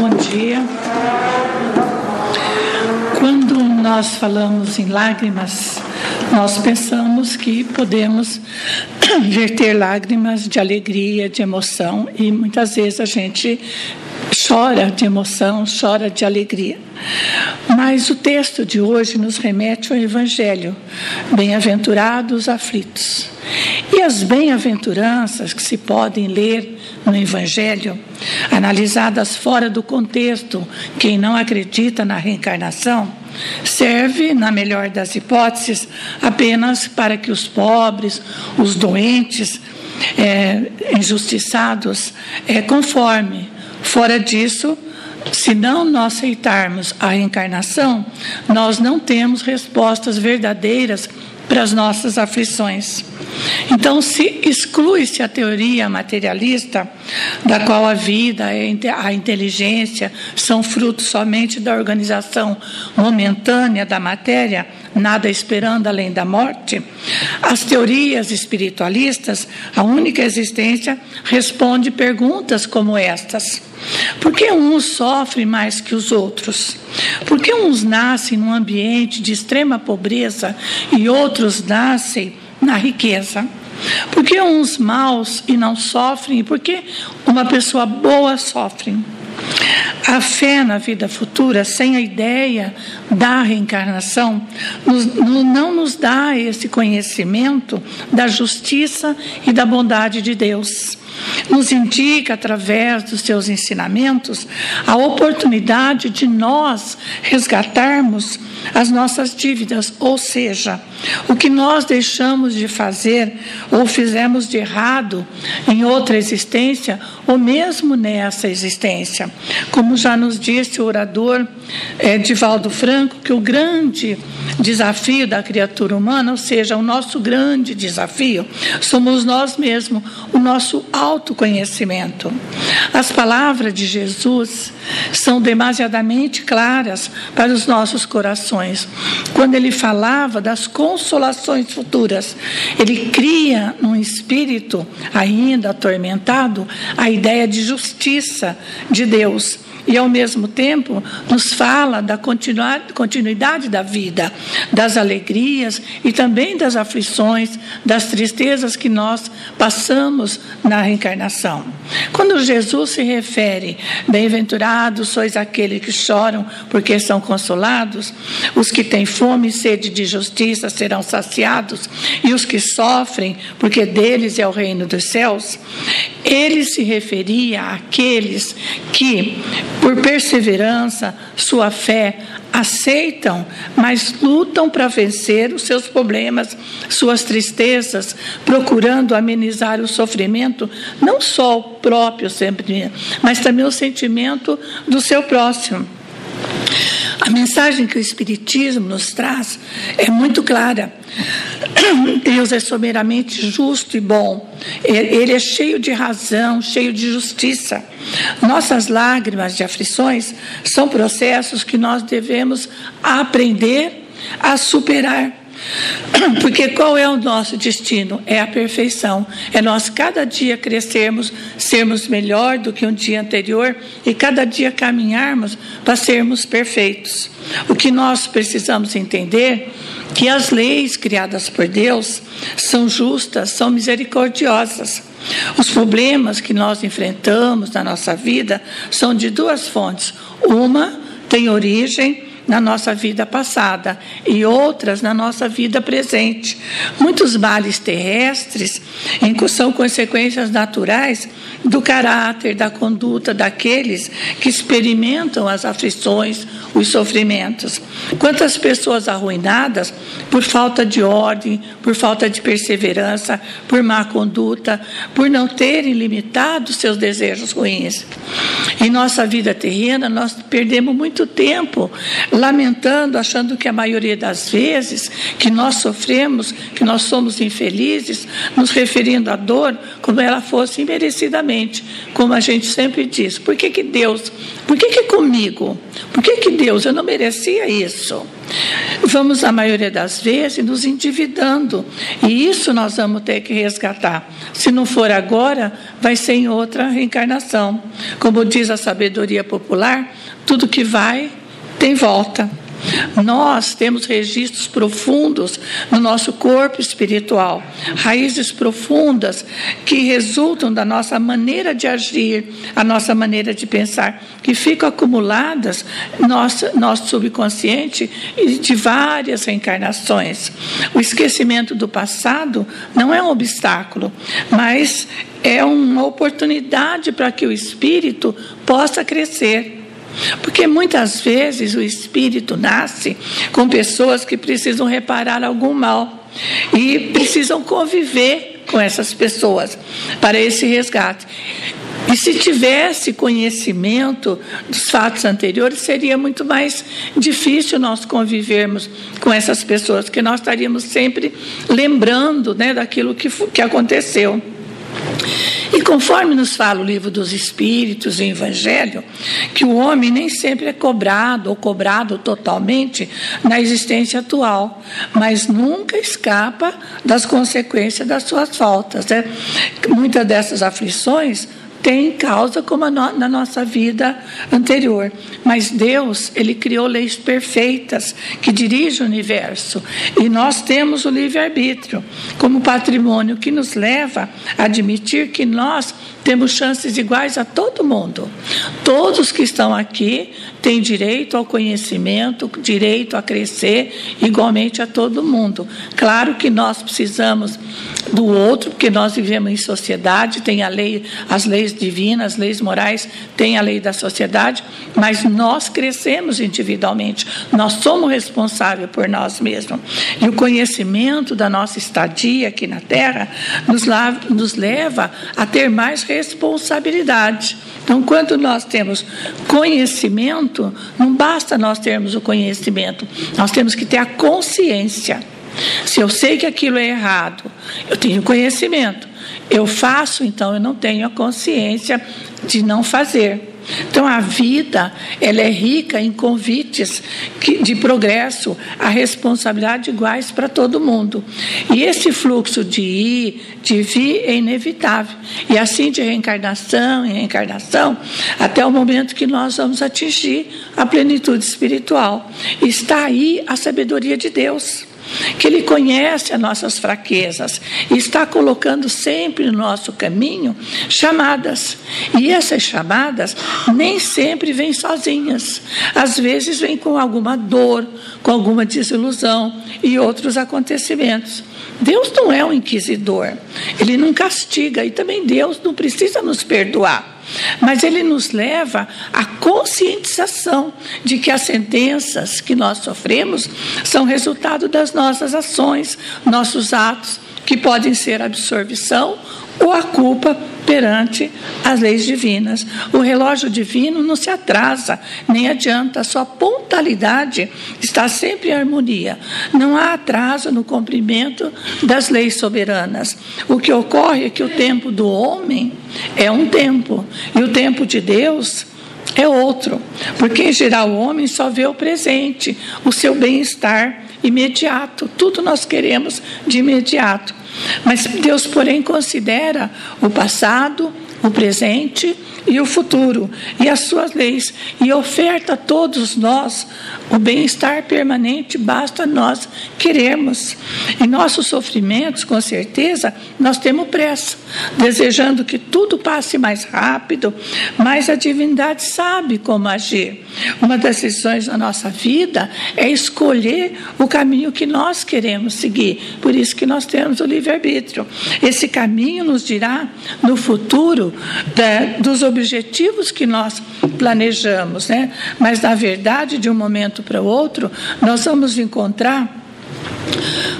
Bom dia. Quando nós falamos em lágrimas, nós pensamos que podemos verter lágrimas de alegria, de emoção, e muitas vezes a gente chora de emoção, chora de alegria. Mas o texto de hoje nos remete ao Evangelho. Bem-aventurados aflitos. E as bem-aventuranças que se podem ler no Evangelho, analisadas fora do contexto, quem não acredita na reencarnação, serve, na melhor das hipóteses, apenas para que os pobres, os doentes, é, injustiçados, é, conforme. Fora disso, se não nós aceitarmos a reencarnação, nós não temos respostas verdadeiras para as nossas aflições. Então, se exclui-se a teoria materialista, da qual a vida, a inteligência são frutos somente da organização momentânea da matéria, nada esperando além da morte, as teorias espiritualistas, a única existência responde perguntas como estas. Por que uns sofrem mais que os outros? Por que uns nascem num ambiente de extrema pobreza e outros nascem na riqueza? Por que uns maus e não sofrem? E por que uma pessoa boa sofre? A fé na vida futura, sem a ideia da reencarnação, não nos dá esse conhecimento da justiça e da bondade de Deus. Nos indica, através dos seus ensinamentos, a oportunidade de nós resgatarmos as nossas dívidas, ou seja, o que nós deixamos de fazer ou fizemos de errado em outra existência, ou mesmo nessa existência. Como já nos disse o orador é, Divaldo Franco, que o grande desafio da criatura humana, ou seja, o nosso grande desafio, somos nós mesmos, o nosso autoconhecimento. As palavras de Jesus são demasiadamente claras para os nossos corações. Quando ele falava das consolações futuras, ele cria num espírito ainda atormentado a ideia de justiça de Deus e, ao mesmo tempo, nos fala da continuidade da vida, das alegrias e também das aflições, das tristezas que nós passamos na reencarnação. Quando Jesus se refere, bem-aventurados sois aqueles que choram, porque são consolados, os que têm fome e sede de justiça serão saciados, e os que sofrem, porque deles é o reino dos céus, ele se referia àqueles que por perseverança, sua fé, aceitam, mas lutam para vencer os seus problemas, suas tristezas, procurando amenizar o sofrimento, não só o próprio sempre, mas também o sentimento do seu próximo. A mensagem que o Espiritismo nos traz é muito clara. Deus é soberanamente justo e bom. Ele é cheio de razão, cheio de justiça. Nossas lágrimas de aflições são processos que nós devemos aprender a superar. Porque qual é o nosso destino? É a perfeição. É nós cada dia crescermos, sermos melhor do que um dia anterior e cada dia caminharmos para sermos perfeitos. O que nós precisamos entender que as leis criadas por Deus são justas, são misericordiosas. Os problemas que nós enfrentamos na nossa vida são de duas fontes. Uma tem origem na nossa vida passada e outras na nossa vida presente. Muitos males terrestres são consequências naturais do caráter, da conduta daqueles que experimentam as aflições, os sofrimentos. Quantas pessoas arruinadas por falta de ordem, por falta de perseverança, por má conduta, por não terem limitado seus desejos ruins. Em nossa vida terrena, nós perdemos muito tempo lamentando, achando que a maioria das vezes que nós sofremos, que nós somos infelizes, nos referindo à dor como ela fosse imerecidamente, como a gente sempre diz. Por que, que Deus? Por que, que comigo? Por que, que Deus? Eu não merecia isso. Vamos, a maioria das vezes, nos endividando. E isso nós vamos ter que resgatar. Se não for agora, vai ser em outra reencarnação. Como diz a sabedoria popular, tudo que vai tem volta. Nós temos registros profundos no nosso corpo espiritual, raízes profundas que resultam da nossa maneira de agir, a nossa maneira de pensar, que ficam acumuladas no nosso, nosso subconsciente de várias reencarnações. O esquecimento do passado não é um obstáculo, mas é uma oportunidade para que o espírito possa crescer. Porque muitas vezes o espírito nasce com pessoas que precisam reparar algum mal e precisam conviver com essas pessoas para esse resgate. E se tivesse conhecimento dos fatos anteriores, seria muito mais difícil nós convivermos com essas pessoas, que nós estaríamos sempre lembrando né, daquilo que, que aconteceu. E conforme nos fala o livro dos Espíritos e o Evangelho, que o homem nem sempre é cobrado ou cobrado totalmente na existência atual, mas nunca escapa das consequências das suas faltas. Né? Muitas dessas aflições tem causa como no, na nossa vida anterior. Mas Deus, Ele criou leis perfeitas que dirigem o universo. E nós temos o livre-arbítrio como patrimônio que nos leva a admitir que nós temos chances iguais a todo mundo. Todos que estão aqui têm direito ao conhecimento, direito a crescer igualmente a todo mundo. Claro que nós precisamos do outro, porque nós vivemos em sociedade, tem a lei, as leis divinas, as leis morais, tem a lei da sociedade, mas nós crescemos individualmente, nós somos responsáveis por nós mesmos. E o conhecimento da nossa estadia aqui na Terra nos, nos leva a ter mais responsabilidade. Então, quando nós temos conhecimento, não basta nós termos o conhecimento, nós temos que ter a consciência. Se eu sei que aquilo é errado, eu tenho conhecimento. Eu faço, então eu não tenho a consciência de não fazer. Então a vida ela é rica em convites de progresso, a responsabilidade iguais para todo mundo. E esse fluxo de ir, de vir é inevitável. E assim de reencarnação em reencarnação, até o momento que nós vamos atingir a plenitude espiritual. Está aí a sabedoria de Deus que Ele conhece as nossas fraquezas e está colocando sempre no nosso caminho chamadas. E essas chamadas nem sempre vêm sozinhas, às vezes vêm com alguma dor, com alguma desilusão e outros acontecimentos. Deus não é um inquisidor, Ele não castiga e também Deus não precisa nos perdoar. Mas ele nos leva à conscientização de que as sentenças que nós sofremos são resultado das nossas ações, nossos atos, que podem ser absorção ou a culpa perante as leis divinas. O relógio divino não se atrasa, nem adianta, a sua pontualidade está sempre em harmonia. Não há atraso no cumprimento das leis soberanas. O que ocorre é que o tempo do homem é um tempo, e o tempo de Deus é outro, porque em geral o homem só vê o presente, o seu bem-estar imediato, tudo nós queremos de imediato. Mas Deus, porém, considera o passado, o presente e o futuro, e as suas leis, e oferta a todos nós o bem-estar permanente, basta nós queremos. Em nossos sofrimentos, com certeza, nós temos pressa, desejando que tudo passe mais rápido, mas a divindade sabe como agir. Uma das decisões da nossa vida é escolher o caminho que nós queremos seguir, por isso que nós temos o livre-arbítrio. Esse caminho nos dirá, no futuro, da, dos objetivos que nós planejamos, né? mas na verdade, de um momento para o outro, nós vamos encontrar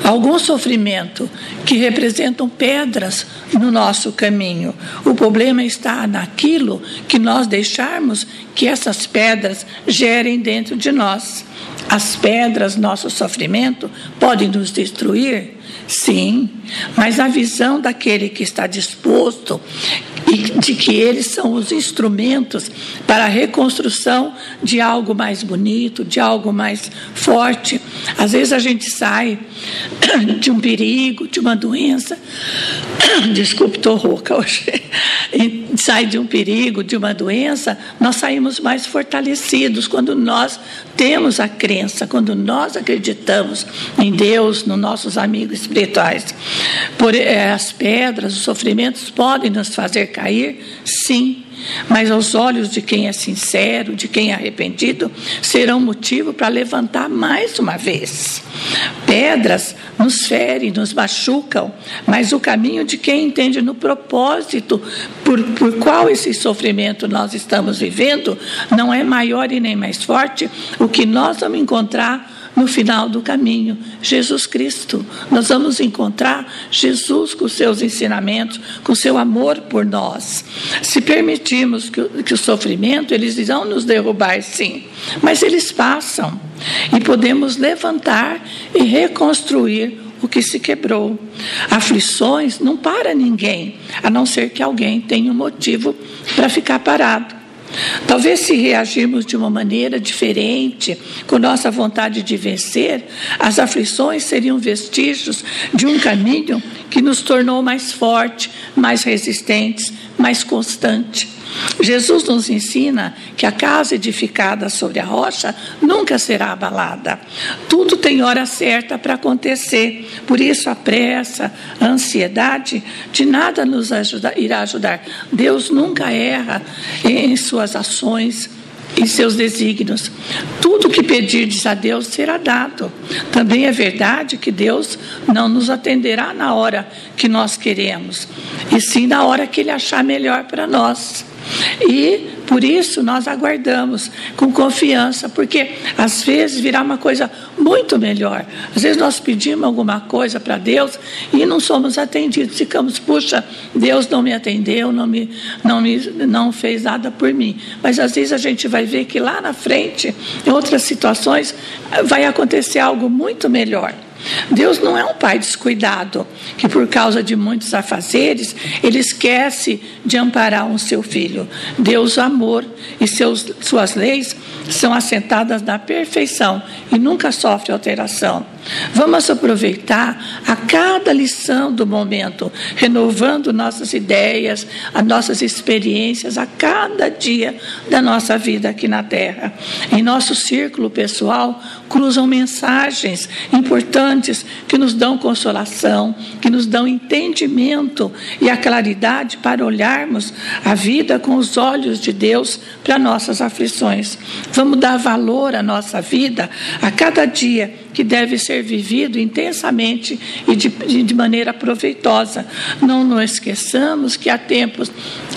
algum sofrimento que representam pedras no nosso caminho. O problema está naquilo que nós deixarmos que essas pedras gerem dentro de nós. As pedras, nosso sofrimento, podem nos destruir? Sim, mas a visão daquele que está disposto e de que eles são os instrumentos para a reconstrução de algo mais bonito, de algo mais forte. Às vezes a gente sai de um perigo, de uma doença, desculpe, estou rouca hoje, sai de um perigo, de uma doença, nós saímos mais fortalecidos quando nós temos a crença, quando nós acreditamos em Deus, nos nossos amigos espirituais. Por, é, as pedras, os sofrimentos podem nos fazer cair, sim, mas aos olhos de quem é sincero, de quem é arrependido, serão motivo para levantar mais uma vez. Pedras nos ferem, nos machucam, mas o caminho de quem entende no propósito por, por qual esse sofrimento nós estamos vivendo não é maior e nem mais forte, o que nós vamos encontrar no final do caminho, Jesus Cristo. Nós vamos encontrar Jesus com seus ensinamentos, com seu amor por nós. Se permitirmos que, que o sofrimento, eles irão nos derrubar, sim, mas eles passam e podemos levantar e reconstruir o que se quebrou. Aflições não para ninguém, a não ser que alguém tenha um motivo para ficar parado. Talvez se reagirmos de uma maneira diferente, com nossa vontade de vencer, as aflições seriam vestígios de um caminho que nos tornou mais forte, mais resistentes, mais constante. Jesus nos ensina que a casa edificada sobre a rocha nunca será abalada. Tudo tem hora certa para acontecer. Por isso, a pressa, a ansiedade, de nada nos ajuda, irá ajudar. Deus nunca erra em suas ações e seus desígnios. Tudo que pedirdes a Deus será dado. Também é verdade que Deus não nos atenderá na hora que nós queremos, e sim na hora que Ele achar melhor para nós. E por isso nós aguardamos com confiança, porque às vezes virá uma coisa muito melhor. Às vezes nós pedimos alguma coisa para Deus e não somos atendidos. Ficamos, puxa, Deus não me atendeu, não me, não me não fez nada por mim. Mas às vezes a gente vai ver que lá na frente, em outras situações, vai acontecer algo muito melhor. Deus não é um pai descuidado, que por causa de muitos afazeres, ele esquece de amparar um seu filho. Deus, amor e seus, suas leis são assentadas na perfeição e nunca sofre alteração. Vamos aproveitar a cada lição do momento, renovando nossas ideias, as nossas experiências a cada dia da nossa vida aqui na Terra. Em nosso círculo pessoal, cruzam mensagens importantes que nos dão consolação, que nos dão entendimento e a claridade para olharmos a vida com os olhos de Deus para nossas aflições. Vamos dar valor à nossa vida a cada dia que deve ser vivido intensamente e de, de maneira proveitosa. Não nos esqueçamos que há tempos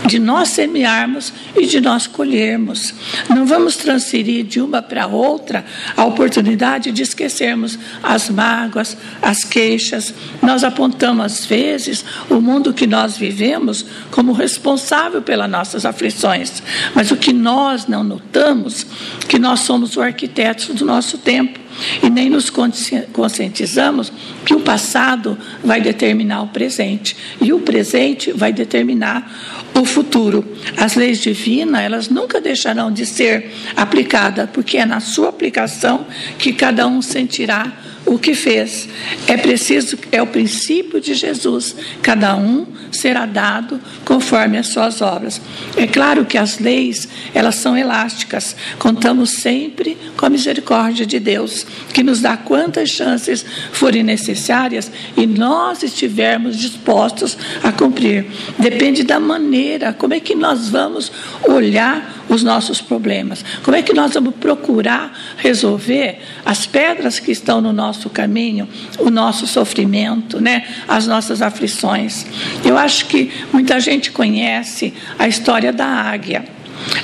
de nós semearmos e de nós colhermos. Não vamos transferir de uma para outra a oportunidade de esquecermos as mágoas, as queixas. Nós apontamos, às vezes, o mundo que nós vivemos como responsável pelas nossas aflições. Mas o que nós não notamos, que nós somos o arquiteto do nosso tempo e nem nos conscientizamos que o passado vai determinar o presente e o presente vai determinar o futuro. As leis divinas, elas nunca deixarão de ser aplicadas, porque é na sua aplicação que cada um sentirá o que fez. É preciso, é o princípio de Jesus. Cada um será dado conforme as suas obras. É claro que as leis, elas são elásticas. Contamos sempre com a misericórdia de Deus, que nos dá quantas chances forem necessárias e nós estivermos dispostos a cumprir. Depende da maneira, como é que nós vamos olhar os nossos problemas? Como é que nós vamos procurar resolver as pedras que estão no nosso caminho, o nosso sofrimento, né? as nossas aflições? Eu acho que muita gente conhece a história da águia.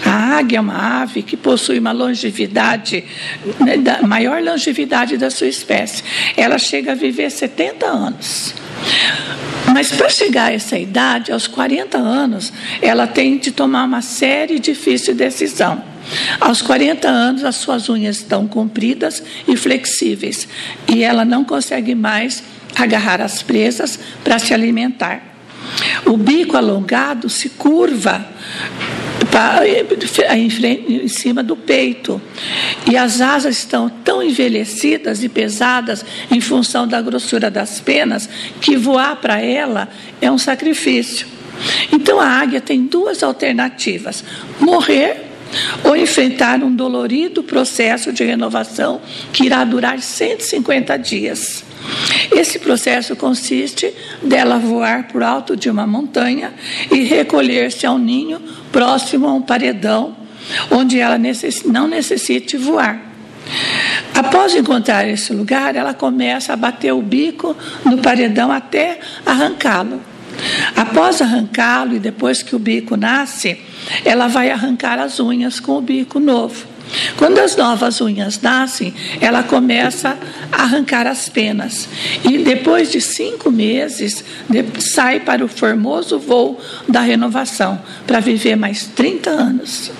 A águia é uma ave que possui uma longevidade, né, maior longevidade da sua espécie. Ela chega a viver 70 anos. Mas para chegar a essa idade, aos 40 anos, ela tem de tomar uma série difícil de decisão. Aos 40 anos, as suas unhas estão compridas e flexíveis, e ela não consegue mais agarrar as presas para se alimentar. O bico alongado se curva em cima do peito. E as asas estão tão envelhecidas e pesadas em função da grossura das penas que voar para ela é um sacrifício. Então a águia tem duas alternativas: morrer ou enfrentar um dolorido processo de renovação que irá durar 150 dias. Esse processo consiste dela voar por alto de uma montanha e recolher-se ao ninho próximo a um paredão, onde ela não necessite voar. Após encontrar esse lugar, ela começa a bater o bico no paredão até arrancá-lo. Após arrancá-lo e depois que o bico nasce, ela vai arrancar as unhas com o bico novo. Quando as novas unhas nascem, ela começa a arrancar as penas. E depois de cinco meses, sai para o formoso voo da renovação, para viver mais 30 anos.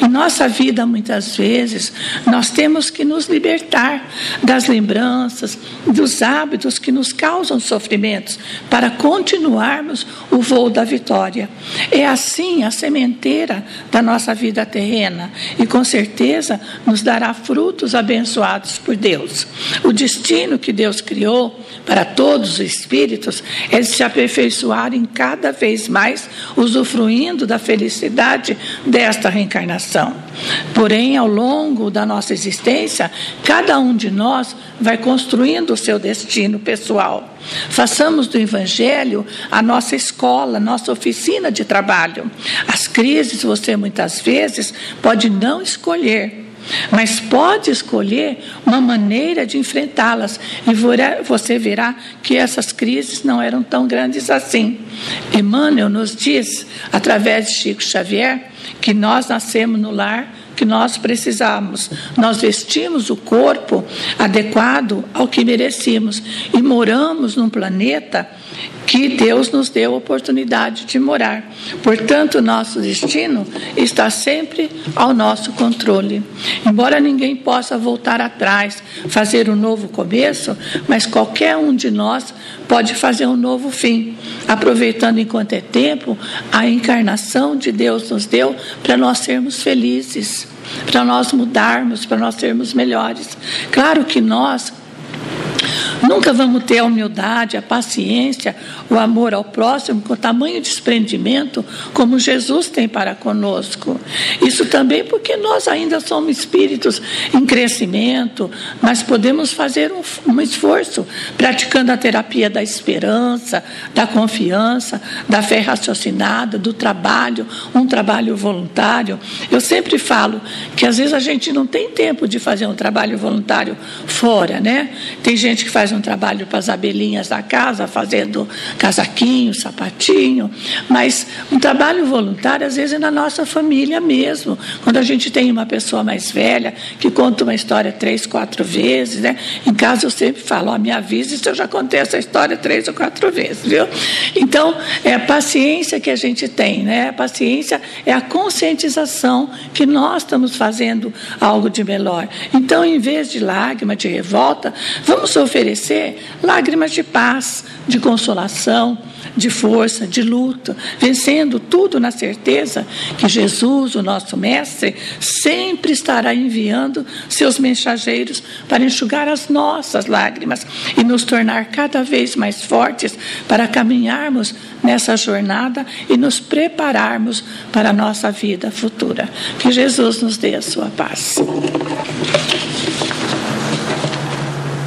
Em nossa vida, muitas vezes, nós temos que nos libertar das lembranças, dos hábitos que nos causam sofrimentos, para continuarmos o voo da vitória. É assim a sementeira da nossa vida terrena e, com certeza, nos dará frutos abençoados por Deus. O destino que Deus criou para todos os espíritos é de se aperfeiçoarem cada vez mais, usufruindo da felicidade desta reencarnação. Porém, ao longo da nossa existência, cada um de nós vai construindo o seu destino pessoal. Façamos do Evangelho a nossa escola, nossa oficina de trabalho. As crises você muitas vezes pode não escolher mas pode escolher uma maneira de enfrentá-las e você verá que essas crises não eram tão grandes assim. Emmanuel nos diz, através de Chico Xavier, que nós nascemos no lar que nós precisamos. Nós vestimos o corpo adequado ao que merecemos e moramos num planeta que Deus nos deu a oportunidade de morar. Portanto, nosso destino está sempre ao nosso controle. Embora ninguém possa voltar atrás, fazer um novo começo, mas qualquer um de nós pode fazer um novo fim, aproveitando enquanto é tempo a encarnação de Deus nos deu para nós sermos felizes, para nós mudarmos, para nós sermos melhores. Claro que nós Nunca vamos ter a humildade, a paciência, o amor ao próximo com tamanho desprendimento como Jesus tem para conosco. Isso também porque nós ainda somos espíritos em crescimento, mas podemos fazer um, um esforço praticando a terapia da esperança, da confiança, da fé raciocinada, do trabalho, um trabalho voluntário. Eu sempre falo que às vezes a gente não tem tempo de fazer um trabalho voluntário fora, né? Tem gente que faz um trabalho para as abelhinhas da casa, fazendo casaquinho, sapatinho, mas um trabalho voluntário, às vezes, é na nossa família mesmo. Quando a gente tem uma pessoa mais velha que conta uma história três, quatro vezes, né? Em casa eu sempre falo, ó, me avise se eu já contei essa história três ou quatro vezes, viu? Então, é a paciência que a gente tem, né? A paciência é a conscientização que nós estamos fazendo algo de melhor. Então, em vez de lágrima, de revolta, vamos lágrimas de paz, de consolação, de força, de luta, vencendo tudo na certeza que Jesus, o nosso Mestre, sempre estará enviando seus mensageiros para enxugar as nossas lágrimas e nos tornar cada vez mais fortes para caminharmos nessa jornada e nos prepararmos para a nossa vida futura. Que Jesus nos dê a sua paz.